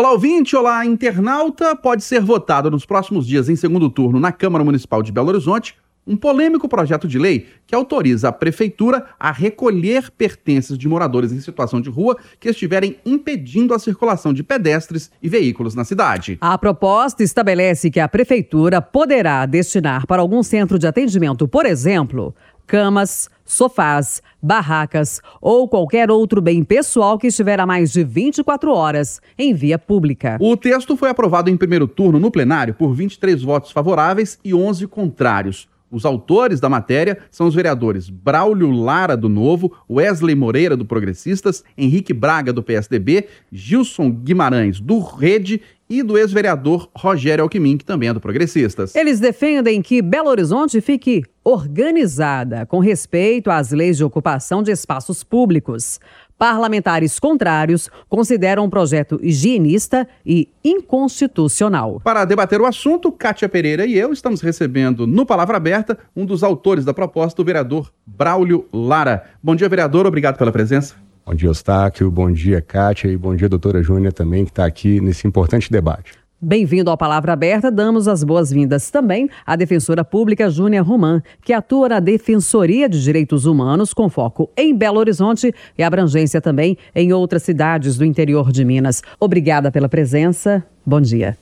Olá, ouvinte, olá, internauta. Pode ser votado nos próximos dias em segundo turno na Câmara Municipal de Belo Horizonte um polêmico projeto de lei que autoriza a prefeitura a recolher pertences de moradores em situação de rua que estiverem impedindo a circulação de pedestres e veículos na cidade. A proposta estabelece que a prefeitura poderá destinar para algum centro de atendimento, por exemplo, camas, sofás, barracas ou qualquer outro bem pessoal que estiver a mais de 24 horas em via pública. O texto foi aprovado em primeiro turno no plenário por 23 votos favoráveis e 11 contrários. Os autores da matéria são os vereadores Braulio Lara, do Novo, Wesley Moreira, do Progressistas, Henrique Braga, do PSDB, Gilson Guimarães, do Rede e do ex-vereador Rogério Alckmin, que também é do Progressistas. Eles defendem que Belo Horizonte fique organizada com respeito às leis de ocupação de espaços públicos. Parlamentares contrários consideram o projeto higienista e inconstitucional. Para debater o assunto, Kátia Pereira e eu estamos recebendo no Palavra Aberta um dos autores da proposta, o vereador Braulio Lara. Bom dia, vereador. Obrigado pela presença. Bom dia, Eustáquio. Bom dia, Kátia. E bom dia, doutora Júnia, também, que está aqui nesse importante debate. Bem-vindo ao Palavra Aberta. Damos as boas-vindas também à defensora pública Júnia Roman, que atua na Defensoria de Direitos Humanos, com foco em Belo Horizonte e abrangência também em outras cidades do interior de Minas. Obrigada pela presença. Bom dia.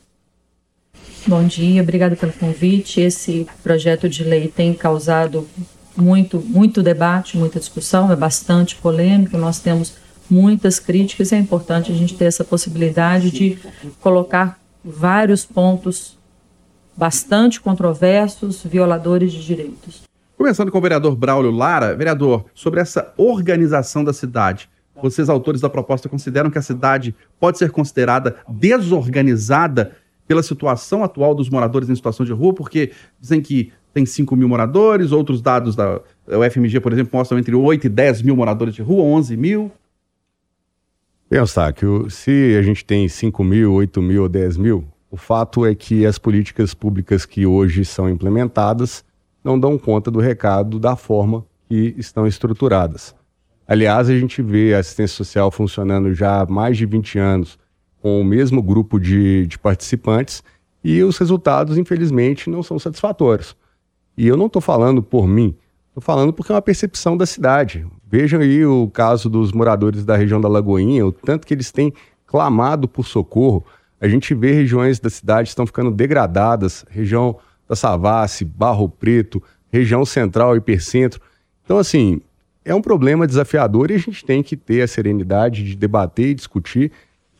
Bom dia, obrigada pelo convite. Esse projeto de lei tem causado muito, muito debate, muita discussão, é bastante polêmico, nós temos muitas críticas, é importante a gente ter essa possibilidade de colocar vários pontos bastante controversos, violadores de direitos. Começando com o vereador Braulio Lara, vereador, sobre essa organização da cidade. Vocês, autores da proposta, consideram que a cidade pode ser considerada desorganizada pela situação atual dos moradores em situação de rua, porque dizem que tem 5 mil moradores, outros dados da UFMG, por exemplo, mostram entre 8 e 10 mil moradores de rua, 11 mil. Pensar que se a gente tem 5 mil, 8 mil ou 10 mil, o fato é que as políticas públicas que hoje são implementadas não dão conta do recado da forma que estão estruturadas. Aliás, a gente vê a assistência social funcionando já há mais de 20 anos com o mesmo grupo de, de participantes e os resultados, infelizmente, não são satisfatórios. E eu não estou falando por mim, estou falando porque é uma percepção da cidade. Vejam aí o caso dos moradores da região da Lagoinha, o tanto que eles têm clamado por socorro. A gente vê regiões da cidade estão ficando degradadas, região da Savassi, Barro Preto, região central, hipercentro. Então, assim, é um problema desafiador e a gente tem que ter a serenidade de debater e discutir.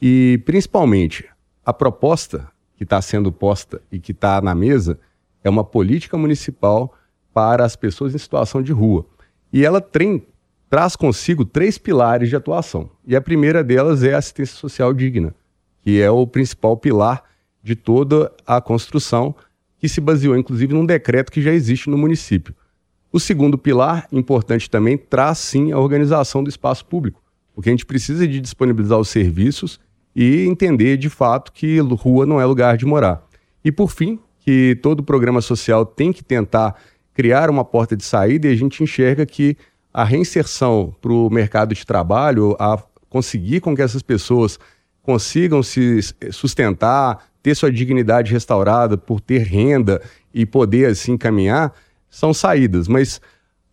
E, principalmente, a proposta que está sendo posta e que está na mesa é uma política municipal para as pessoas em situação de rua. E ela tem, traz consigo três pilares de atuação. E a primeira delas é a assistência social digna, que é o principal pilar de toda a construção, que se baseou inclusive num decreto que já existe no município. O segundo pilar, importante também, traz sim a organização do espaço público, porque a gente precisa de disponibilizar os serviços e entender de fato que rua não é lugar de morar. E por fim, que todo programa social tem que tentar criar uma porta de saída e a gente enxerga que a reinserção para o mercado de trabalho, a conseguir com que essas pessoas consigam se sustentar, ter sua dignidade restaurada por ter renda e poder assim caminhar, são saídas. Mas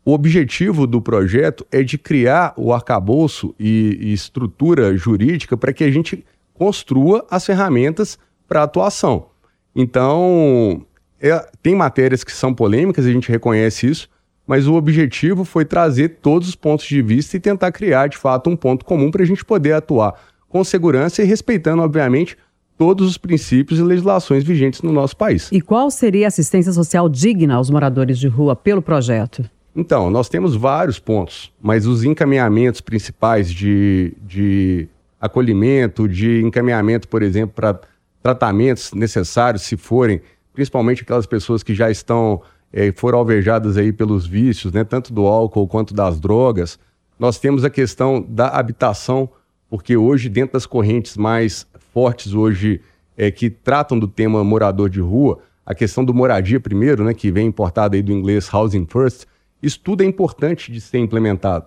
o objetivo do projeto é de criar o arcabouço e, e estrutura jurídica para que a gente construa as ferramentas para atuação. Então, é, tem matérias que são polêmicas, a gente reconhece isso, mas o objetivo foi trazer todos os pontos de vista e tentar criar, de fato, um ponto comum para a gente poder atuar com segurança e respeitando, obviamente, todos os princípios e legislações vigentes no nosso país. E qual seria a assistência social digna aos moradores de rua pelo projeto? Então, nós temos vários pontos, mas os encaminhamentos principais de, de acolhimento, de encaminhamento, por exemplo, para tratamentos necessários, se forem, principalmente aquelas pessoas que já estão, é, foram alvejadas aí pelos vícios, né, tanto do álcool quanto das drogas. Nós temos a questão da habitação, porque hoje, dentro das correntes mais fortes hoje, é, que tratam do tema morador de rua, a questão do moradia primeiro, né, que vem importada aí do inglês housing first, isso tudo é importante de ser implementado.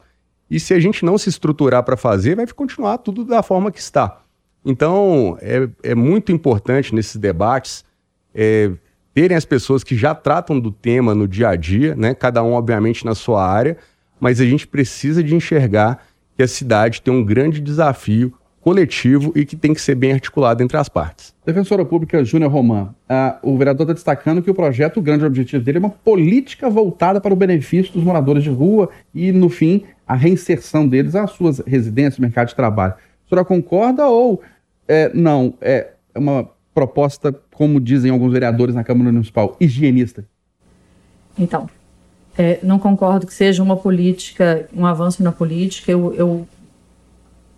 E se a gente não se estruturar para fazer, vai continuar tudo da forma que está. Então, é, é muito importante nesses debates é, terem as pessoas que já tratam do tema no dia a dia, né? cada um, obviamente, na sua área, mas a gente precisa de enxergar que a cidade tem um grande desafio coletivo e que tem que ser bem articulado entre as partes. Defensora Pública Júnior Roman, o vereador está destacando que o projeto, o grande objetivo dele é uma política voltada para o benefício dos moradores de rua e, no fim, a reinserção deles às suas residências, mercado de trabalho. A senhora concorda ou é, não? É uma proposta, como dizem alguns vereadores na Câmara Municipal, higienista? Então, é, não concordo que seja uma política, um avanço na política. Eu, eu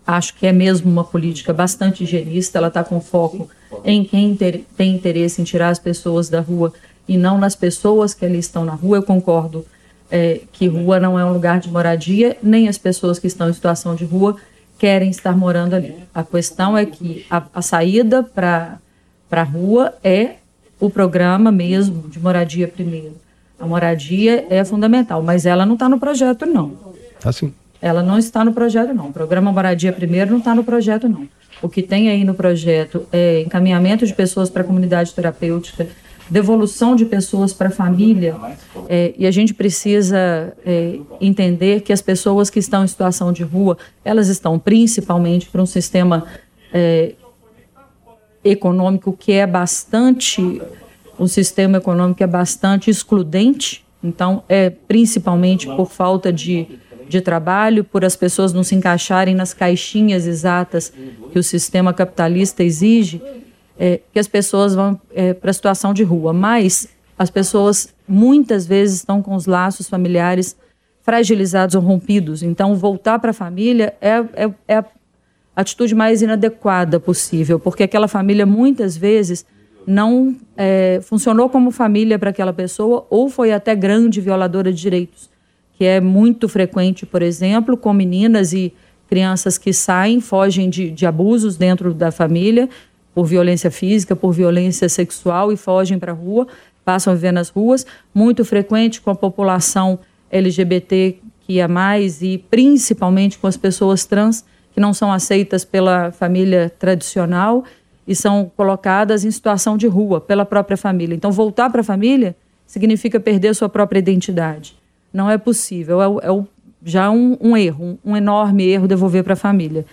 acho que é mesmo uma política bastante higienista. Ela está com foco em quem ter, tem interesse em tirar as pessoas da rua e não nas pessoas que ali estão na rua. Eu concordo é, que rua não é um lugar de moradia, nem as pessoas que estão em situação de rua querem estar morando ali. A questão é que a, a saída para a rua é o programa mesmo de moradia primeiro. A moradia é fundamental, mas ela não está no projeto, não. Tá sim. Ela não está no projeto, não. O programa Moradia Primeiro não está no projeto, não. O que tem aí no projeto é encaminhamento de pessoas para a comunidade terapêutica, devolução de pessoas para a família, é, e a gente precisa é, entender que as pessoas que estão em situação de rua, elas estão principalmente para um sistema é, econômico que é bastante um sistema econômico que é bastante excludente, então é principalmente por falta de, de trabalho, por as pessoas não se encaixarem nas caixinhas exatas que o sistema capitalista exige, é, que as pessoas vão é, para a situação de rua. Mas as pessoas muitas vezes estão com os laços familiares fragilizados ou rompidos. Então, voltar para a família é, é, é atitude mais inadequada possível, porque aquela família muitas vezes não é, funcionou como família para aquela pessoa ou foi até grande violadora de direitos, que é muito frequente, por exemplo, com meninas e crianças que saem, fogem de, de abusos dentro da família, por violência física, por violência sexual e fogem para a rua, passam a viver nas ruas, muito frequente com a população LGBT que é mais e principalmente com as pessoas trans que não são aceitas pela família tradicional e são colocadas em situação de rua pela própria família. Então, voltar para a família significa perder sua própria identidade. Não é possível, é, é já um, um erro, um, um, enorme erro devolver para a família.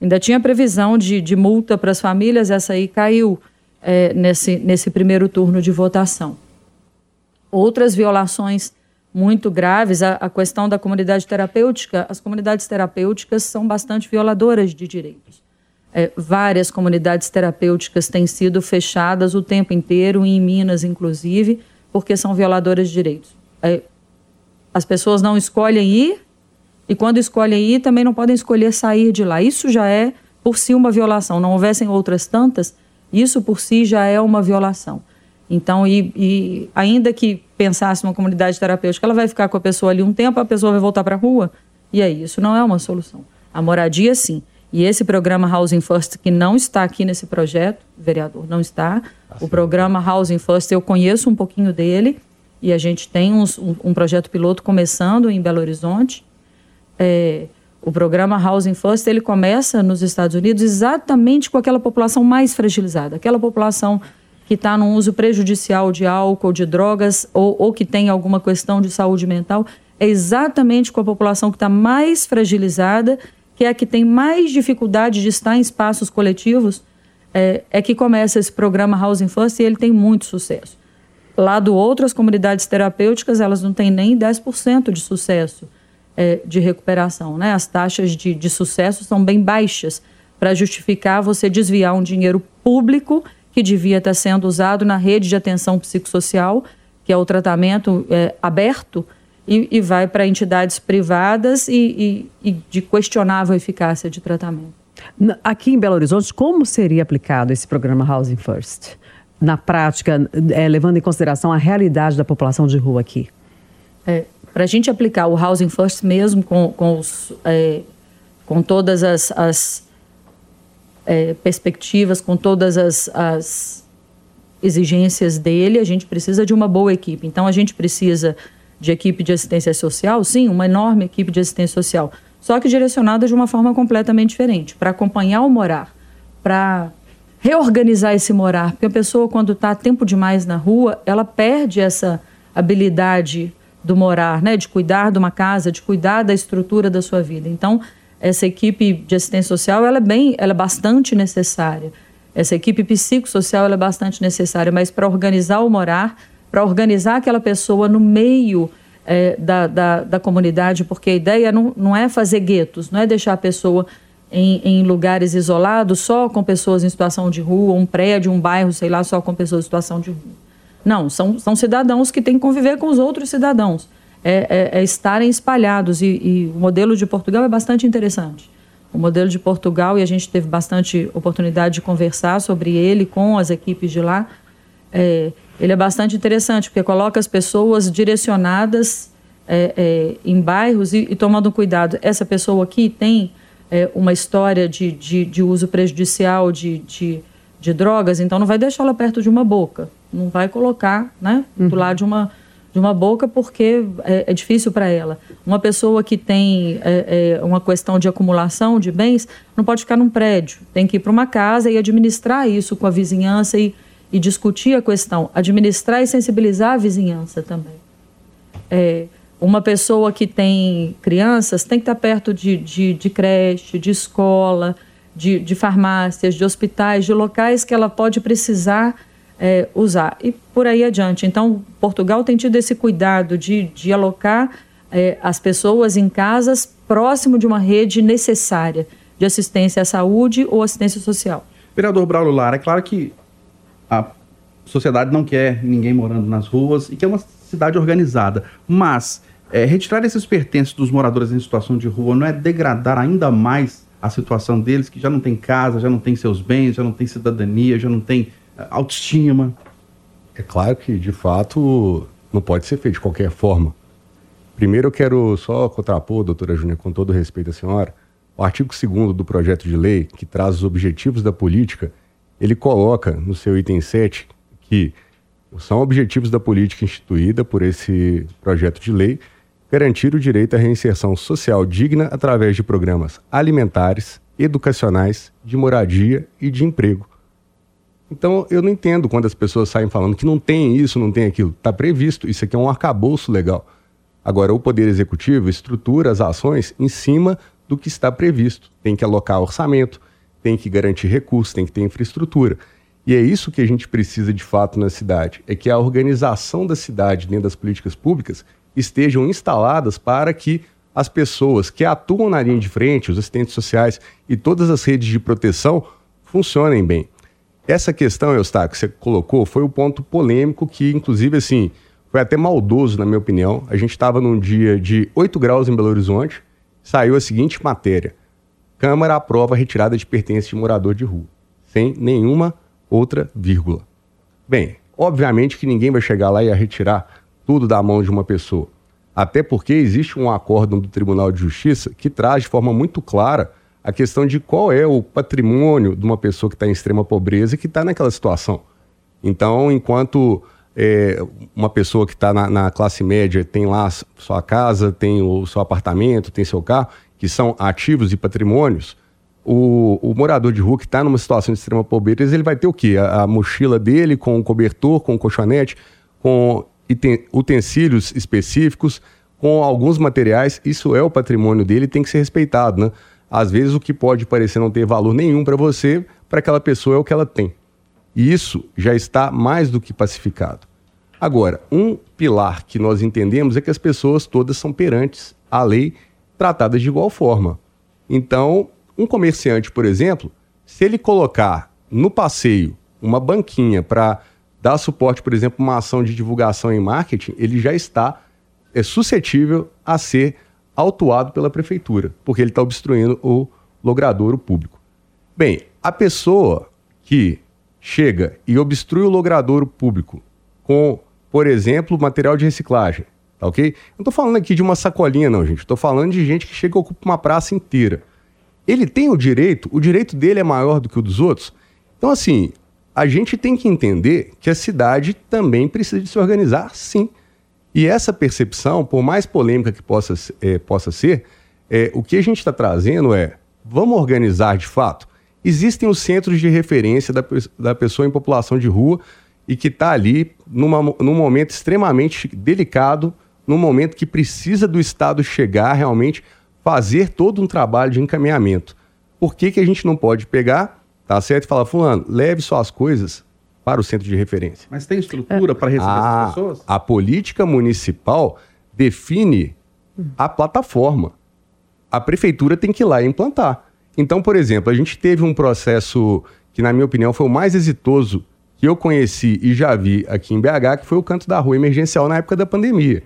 Ainda tinha previsão de, de multa para as famílias, essa aí caiu é, nesse, nesse primeiro turno de votação. Outras violações muito graves, a, a questão da comunidade terapêutica, as comunidades terapêuticas são bastante violadoras de direitos. É, várias comunidades terapêuticas têm sido fechadas o tempo inteiro, em Minas, inclusive, porque são violadoras de direitos. É, as pessoas não escolhem ir, e quando escolhem ir, também não podem escolher sair de lá. Isso já é, por si, uma violação. Não houvessem outras tantas, isso por si já é uma violação. Então, e, e ainda que pensasse uma comunidade terapêutica, ela vai ficar com a pessoa ali um tempo, a pessoa vai voltar para a rua, e aí, isso não é uma solução. A moradia, sim. E esse programa Housing First, que não está aqui nesse projeto, vereador, não está. o programa Housing First, eu conheço um pouquinho dele, e a gente tem uns, um, um, projeto piloto começando em Belo Horizonte. É, o programa Housing First, ele começa nos Estados Unidos exatamente com aquela população mais fragilizada, aquela população que está no uso prejudicial de álcool, de drogas, ou, ou que tem alguma questão de saúde mental, é exatamente com a população que está mais fragilizada que é a que tem mais dificuldade de estar em espaços coletivos, é, é que começa esse programa Housing First e ele tem muito sucesso. Lá do outro, as comunidades terapêuticas, elas não têm nem 10% de sucesso é, de recuperação. Né? As taxas de, de sucesso são bem baixas para justificar você desviar um dinheiro público que devia estar sendo usado na rede de atenção psicossocial, que é o tratamento é, aberto, e, e vai para entidades privadas e, e, e de questionável eficácia de tratamento. Aqui em Belo Horizonte, como seria aplicado esse programa Housing First? Na prática, é, levando em consideração a realidade da população de rua aqui. É, para a gente aplicar o Housing First mesmo com, com, os, é, com todas as, as é, perspectivas, com todas as, as exigências dele, a gente precisa de uma boa equipe. Então, a gente precisa de equipe de assistência social, sim, uma enorme equipe de assistência social, só que direcionada de uma forma completamente diferente, para acompanhar o morar. para reorganizar esse morar, porque a pessoa quando está tempo demais na rua, ela perde essa habilidade do morar, né, de cuidar de uma casa, de cuidar da estrutura da sua vida. Então, essa equipe de assistência social, ela é bem, ela é bastante necessária. Essa equipe psicossocial, ela é bastante necessária, mas para organizar o morar, para organizar aquela pessoa no meio é, da, da, da, comunidade, porque a ideia não, não é fazer guetos, não é deixar a pessoa em, em, lugares isolados só com pessoas em situação de rua, um prédio, um bairro, sei lá, só com pessoas em situação de rua. Não, são, são cidadãos que têm que conviver com os outros cidadãos. É, é, é estarem espalhados. E, e, o modelo de Portugal é bastante interessante. O modelo de Portugal, e a gente teve bastante oportunidade de conversar sobre ele com as equipes de lá, é, ele é bastante interessante, porque coloca as pessoas direcionadas é, é, em bairros e, e, tomando cuidado. Essa pessoa aqui tem é, uma história de, de, de uso prejudicial de, de, de drogas, então não vai deixá-la perto de uma boca não vai colocar né, uhum. do lado de uma, de uma boca porque é, é difícil para ela. Uma pessoa que tem é, é, uma questão de acumulação de bens não pode ficar num prédio, tem que ir para uma casa e administrar isso com a vizinhança e, e discutir a questão, administrar e sensibilizar a vizinhança também. É, uma pessoa que tem crianças tem que estar perto de, de, de creche, de escola, de, de farmácias, de hospitais, de locais que ela pode precisar é, usar. E por aí adiante. Então, Portugal tem tido esse cuidado de, de alocar é, as pessoas em casas próximo de uma rede necessária de assistência à saúde ou assistência social. Vereador Braulio Lara, é claro que a sociedade não quer ninguém morando nas ruas e que é uma cidade organizada, mas é, retirar esses pertences dos moradores em situação de rua não é degradar ainda mais a situação deles, que já não tem casa, já não tem seus bens, já não tem cidadania, já não tem autoestima. É claro que, de fato, não pode ser feito de qualquer forma. Primeiro, eu quero só contrapor, doutora Júnior, com todo respeito à senhora, o artigo 2 do projeto de lei, que traz os objetivos da política, ele coloca no seu item 7 que são objetivos da política instituída por esse projeto de lei garantir o direito à reinserção social digna através de programas alimentares, educacionais, de moradia e de emprego, então, eu não entendo quando as pessoas saem falando que não tem isso, não tem aquilo. Está previsto, isso aqui é um arcabouço legal. Agora, o Poder Executivo estrutura as ações em cima do que está previsto. Tem que alocar orçamento, tem que garantir recursos, tem que ter infraestrutura. E é isso que a gente precisa de fato na cidade: é que a organização da cidade dentro das políticas públicas estejam instaladas para que as pessoas que atuam na linha de frente, os assistentes sociais e todas as redes de proteção funcionem bem. Essa questão, Eustáquio, que você colocou, foi o um ponto polêmico que, inclusive, assim, foi até maldoso, na minha opinião. A gente estava num dia de 8 graus em Belo Horizonte, saiu a seguinte matéria: Câmara aprova a retirada de pertences de morador de rua, sem nenhuma outra vírgula. Bem, obviamente que ninguém vai chegar lá e retirar tudo da mão de uma pessoa. Até porque existe um acórdão do Tribunal de Justiça que traz de forma muito clara a questão de qual é o patrimônio de uma pessoa que está em extrema pobreza e que está naquela situação. Então, enquanto é, uma pessoa que está na, na, classe média tem lá sua casa, tem o seu apartamento, tem seu carro, que são ativos e patrimônios, o, o morador de rua que está numa situação de extrema pobreza, ele vai ter o quê? A, a mochila dele com o cobertor, com o colchonete, com utensílios específicos, com alguns materiais, isso é o patrimônio dele tem que ser respeitado, né? Às vezes o que pode parecer não ter valor nenhum para você, para aquela pessoa é o que ela tem. E isso já está mais do que pacificado. Agora, um pilar que nós entendemos é que as pessoas todas são perantes à lei, tratadas de igual forma. Então, um comerciante, por exemplo, se ele colocar no passeio uma banquinha para dar suporte, por exemplo, uma ação de divulgação em marketing, ele já está é suscetível a ser autuado pela prefeitura, porque ele está obstruindo o logradouro público. Bem, a pessoa que chega e obstrui o logradouro público com, por exemplo, material de reciclagem, tá ok? Não estou falando aqui de uma sacolinha, não, gente. Estou falando de gente que chega e ocupa uma praça inteira. Ele tem o direito, o direito dele é maior do que o dos outros. Então, assim, a gente tem que entender que a cidade também precisa de se organizar, sim. E essa percepção, por mais polêmica que possa, é, possa ser, é, o que a gente está trazendo é: vamos organizar de fato. Existem os centros de referência da, da pessoa em população de rua e que está ali numa, num momento extremamente delicado, num momento que precisa do Estado chegar realmente, fazer todo um trabalho de encaminhamento. Por que, que a gente não pode pegar, tá certo, e falar, fulano, leve suas coisas para o centro de referência. Mas tem estrutura é. para receber a, essas pessoas? A política municipal define a plataforma. A prefeitura tem que ir lá e implantar. Então, por exemplo, a gente teve um processo que, na minha opinião, foi o mais exitoso que eu conheci e já vi aqui em BH, que foi o canto da rua emergencial na época da pandemia.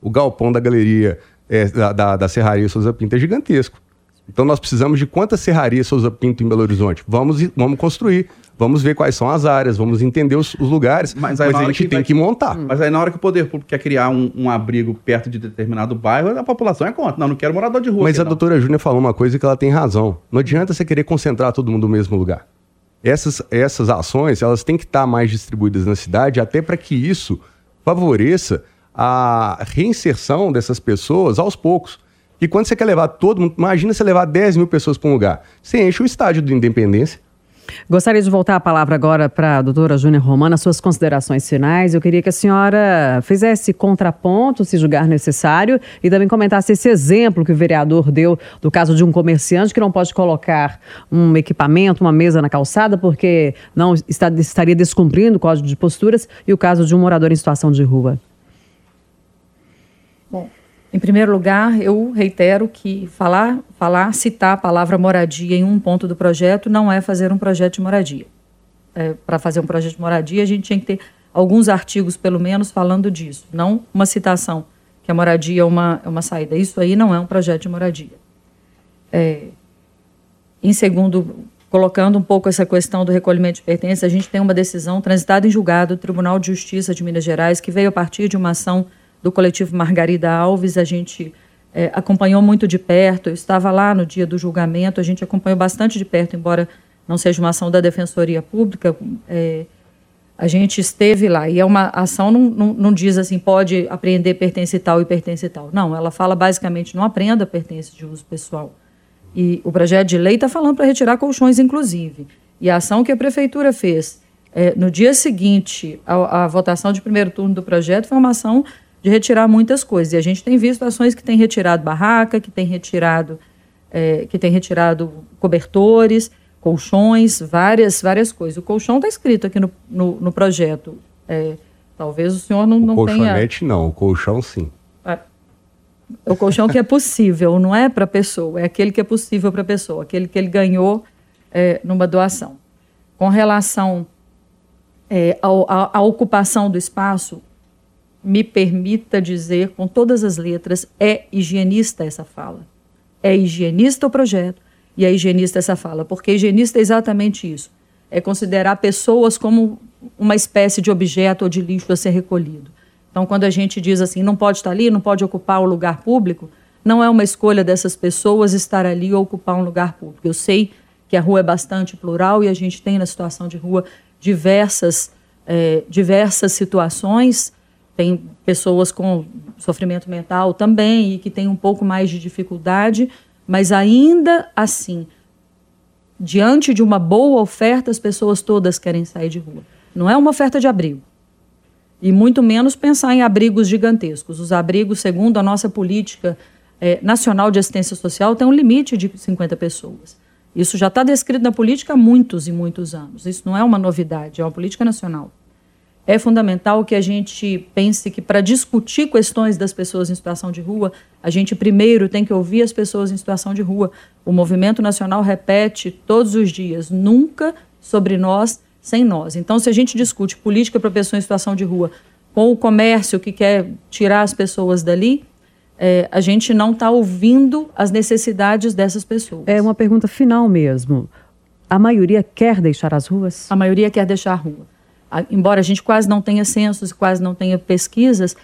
O galpão da galeria é, da, da, da Serraria Souza Pinto é gigantesco. Então nós precisamos de quantas serrarias Souza Pinto em Belo Horizonte? Vamos, vamos construir, vamos ver quais são as áreas, vamos entender os, os lugares, mas, mas a gente que tem vai... que montar. Mas aí na hora que o poder público quer criar um, um, abrigo perto de determinado bairro, a população é contra. Não, não quero morador de rua. Mas aqui, a não. doutora Júnia falou uma coisa que ela tem razão. Não adianta você querer concentrar todo mundo no mesmo lugar. Essas, essas ações, elas têm que estar mais distribuídas na cidade, até para que isso favoreça a reinserção dessas pessoas aos poucos. E quando você quer levar todo mundo, imagina você levar 10 mil pessoas para um lugar. Você enche o estádio do Independência. Gostaria de voltar a palavra agora para a doutora Júnia Romana, suas considerações finais. Eu queria que a senhora fizesse contraponto, se julgar necessário, e também comentasse esse exemplo que o vereador deu do caso de um comerciante que não pode colocar um equipamento, uma mesa na calçada, porque não está, estaria descumprindo o código de posturas, e o caso de um morador em situação de rua. Em primeiro lugar, eu reitero que falar, falar, citar a palavra moradia em um ponto do projeto não é fazer um projeto de moradia. É, Para fazer um projeto de moradia, a gente tinha que ter alguns artigos, pelo menos, falando disso, não uma citação que a moradia é uma, é uma saída. Isso aí não é um projeto de moradia. É, em segundo, colocando um pouco essa questão do recolhimento de pertences, a gente tem uma decisão transitada em julgado do Tribunal de Justiça de Minas Gerais, que veio a partir de uma ação do coletivo Margarida Alves, a gente é, acompanhou muito de perto. Eu estava lá no dia do julgamento, a gente acompanhou bastante de perto, embora não seja uma ação da Defensoria Pública. É, a gente esteve lá e é uma ação não, não, não, diz assim pode apreender pertence tal e pertence tal. Não, ela fala basicamente não aprenda pertence de uso pessoal. E o projeto de lei está falando para retirar colchões, inclusive. E a ação que a prefeitura fez é, no dia seguinte à, à votação de primeiro turno do projeto foi uma ação de retirar muitas coisas. E a gente tem visto ações que têm retirado barraca, que têm retirado, é, que têm retirado cobertores, colchões, várias, várias coisas. O colchão está escrito aqui no, no, no projeto. É, talvez o senhor não, o não tenha... colchonete não, o colchão sim. É, o colchão que é possível, não é para a pessoa, é aquele que é possível para a pessoa, aquele que ele ganhou é, numa doação. Com relação é, à ocupação do espaço, me permita dizer com todas as letras, é higienista essa fala. É higienista o projeto e é higienista essa fala, porque higienista é exatamente isso. É considerar pessoas como uma espécie de objeto ou de lixo a ser recolhido. Então, quando a gente diz assim, não pode estar ali, não pode ocupar o lugar público, não é uma escolha dessas pessoas estar ali ou ocupar um lugar público. Eu sei que a rua é bastante plural e a gente tem na situação de rua diversas, é, diversas situações tem pessoas com sofrimento mental também e que têm um pouco mais de dificuldade, mas ainda assim, diante de uma boa oferta, as pessoas todas querem sair de rua. Não é uma oferta de abrigo. E muito menos pensar em abrigos gigantescos. Os abrigos, segundo a nossa política é, nacional de assistência social, tem um limite de 50 pessoas. Isso já está descrito na política há muitos e muitos anos. Isso não é uma novidade, é uma política nacional é fundamental que a gente pense que para discutir questões das pessoas em situação de rua, a gente primeiro tem que ouvir as pessoas em situação de rua. O movimento nacional repete todos os dias: nunca sobre nós, sem nós. Então, se a gente discute política para pessoas em situação de rua com o comércio que quer tirar as pessoas dali, é, a gente não está ouvindo as necessidades dessas pessoas. É uma pergunta final mesmo. A maioria quer deixar as ruas? A maioria quer deixar a rua embora a gente quase não tenha censos, quase não tenha pesquisas,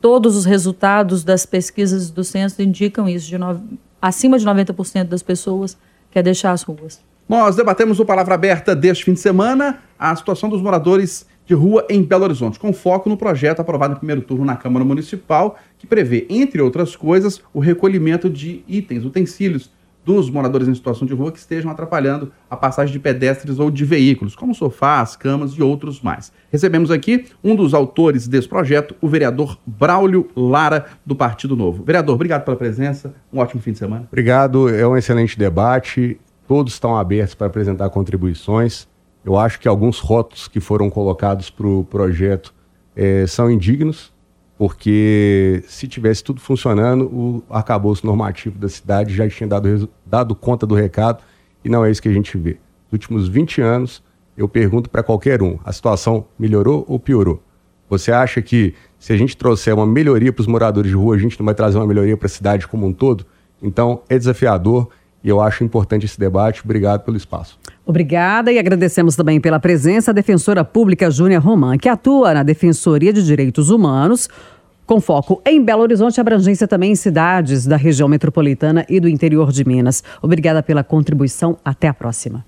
todos os resultados das pesquisas do censo indicam isso, de no, acima de 90% das pessoas quer deixar as ruas. Nós debatemos o Palavra Aberta deste fim de semana a situação dos moradores de rua em Belo Horizonte, com foco no projeto aprovado no primeiro turno na Câmara Municipal, que prevê, entre outras coisas, o recolhimento de itens, utensílios dos moradores em situação de rua que estejam atrapalhando a passagem de pedestres ou de veículos, como sofás, camas e outros mais. Recebemos aqui um dos autores desse projeto, o vereador Braulio Lara, do Partido Novo. Vereador, obrigado pela presença, um ótimo fim de semana. Obrigado, é um excelente debate, todos estão abertos para apresentar contribuições. Eu acho que alguns rótulos que foram colocados para o projeto é, são indignos, porque se tivesse tudo funcionando, o arcabouço normativo da cidade já tinha dado, dado conta do recado e não é isso que a gente vê. Nos últimos 20 anos, eu pergunto para qualquer um: a situação melhorou ou piorou? Você acha que se a gente trouxer uma melhoria para os moradores de rua, a gente não vai trazer uma melhoria para a cidade como um todo? Então, é desafiador e eu acho importante esse debate. Obrigado pelo espaço. Obrigada e agradecemos também pela presença a defensora pública Júnia Roman, que atua na Defensoria de Direitos Humanos, com foco em Belo Horizonte, abrangência também em cidades da região metropolitana e do interior de Minas. Obrigada pela contribuição. Até a próxima.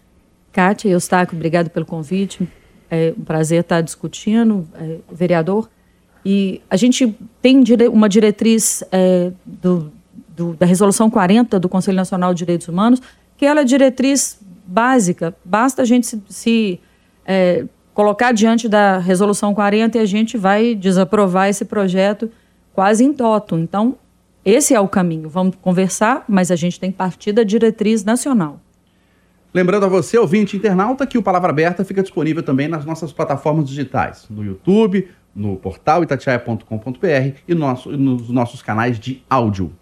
Kátia Eustáquio, obrigado pelo convite. É um prazer estar discutindo, é, vereador. E a gente tem uma diretriz é, do, do, da Resolução 40 do Conselho Nacional de Direitos Humanos, que ela é diretriz básica. Basta a gente se, se é, colocar diante da Resolução 40 e a gente vai desaprovar esse projeto quase em toto. Então, esse é o caminho. Vamos conversar, mas a gente tem que partir da diretriz nacional. Lembrando a você, ouvinte internauta, que o Palavra Aberta fica disponível também nas nossas plataformas digitais, no YouTube, no portal itatiaia.com.br e nos nossos canais de áudio.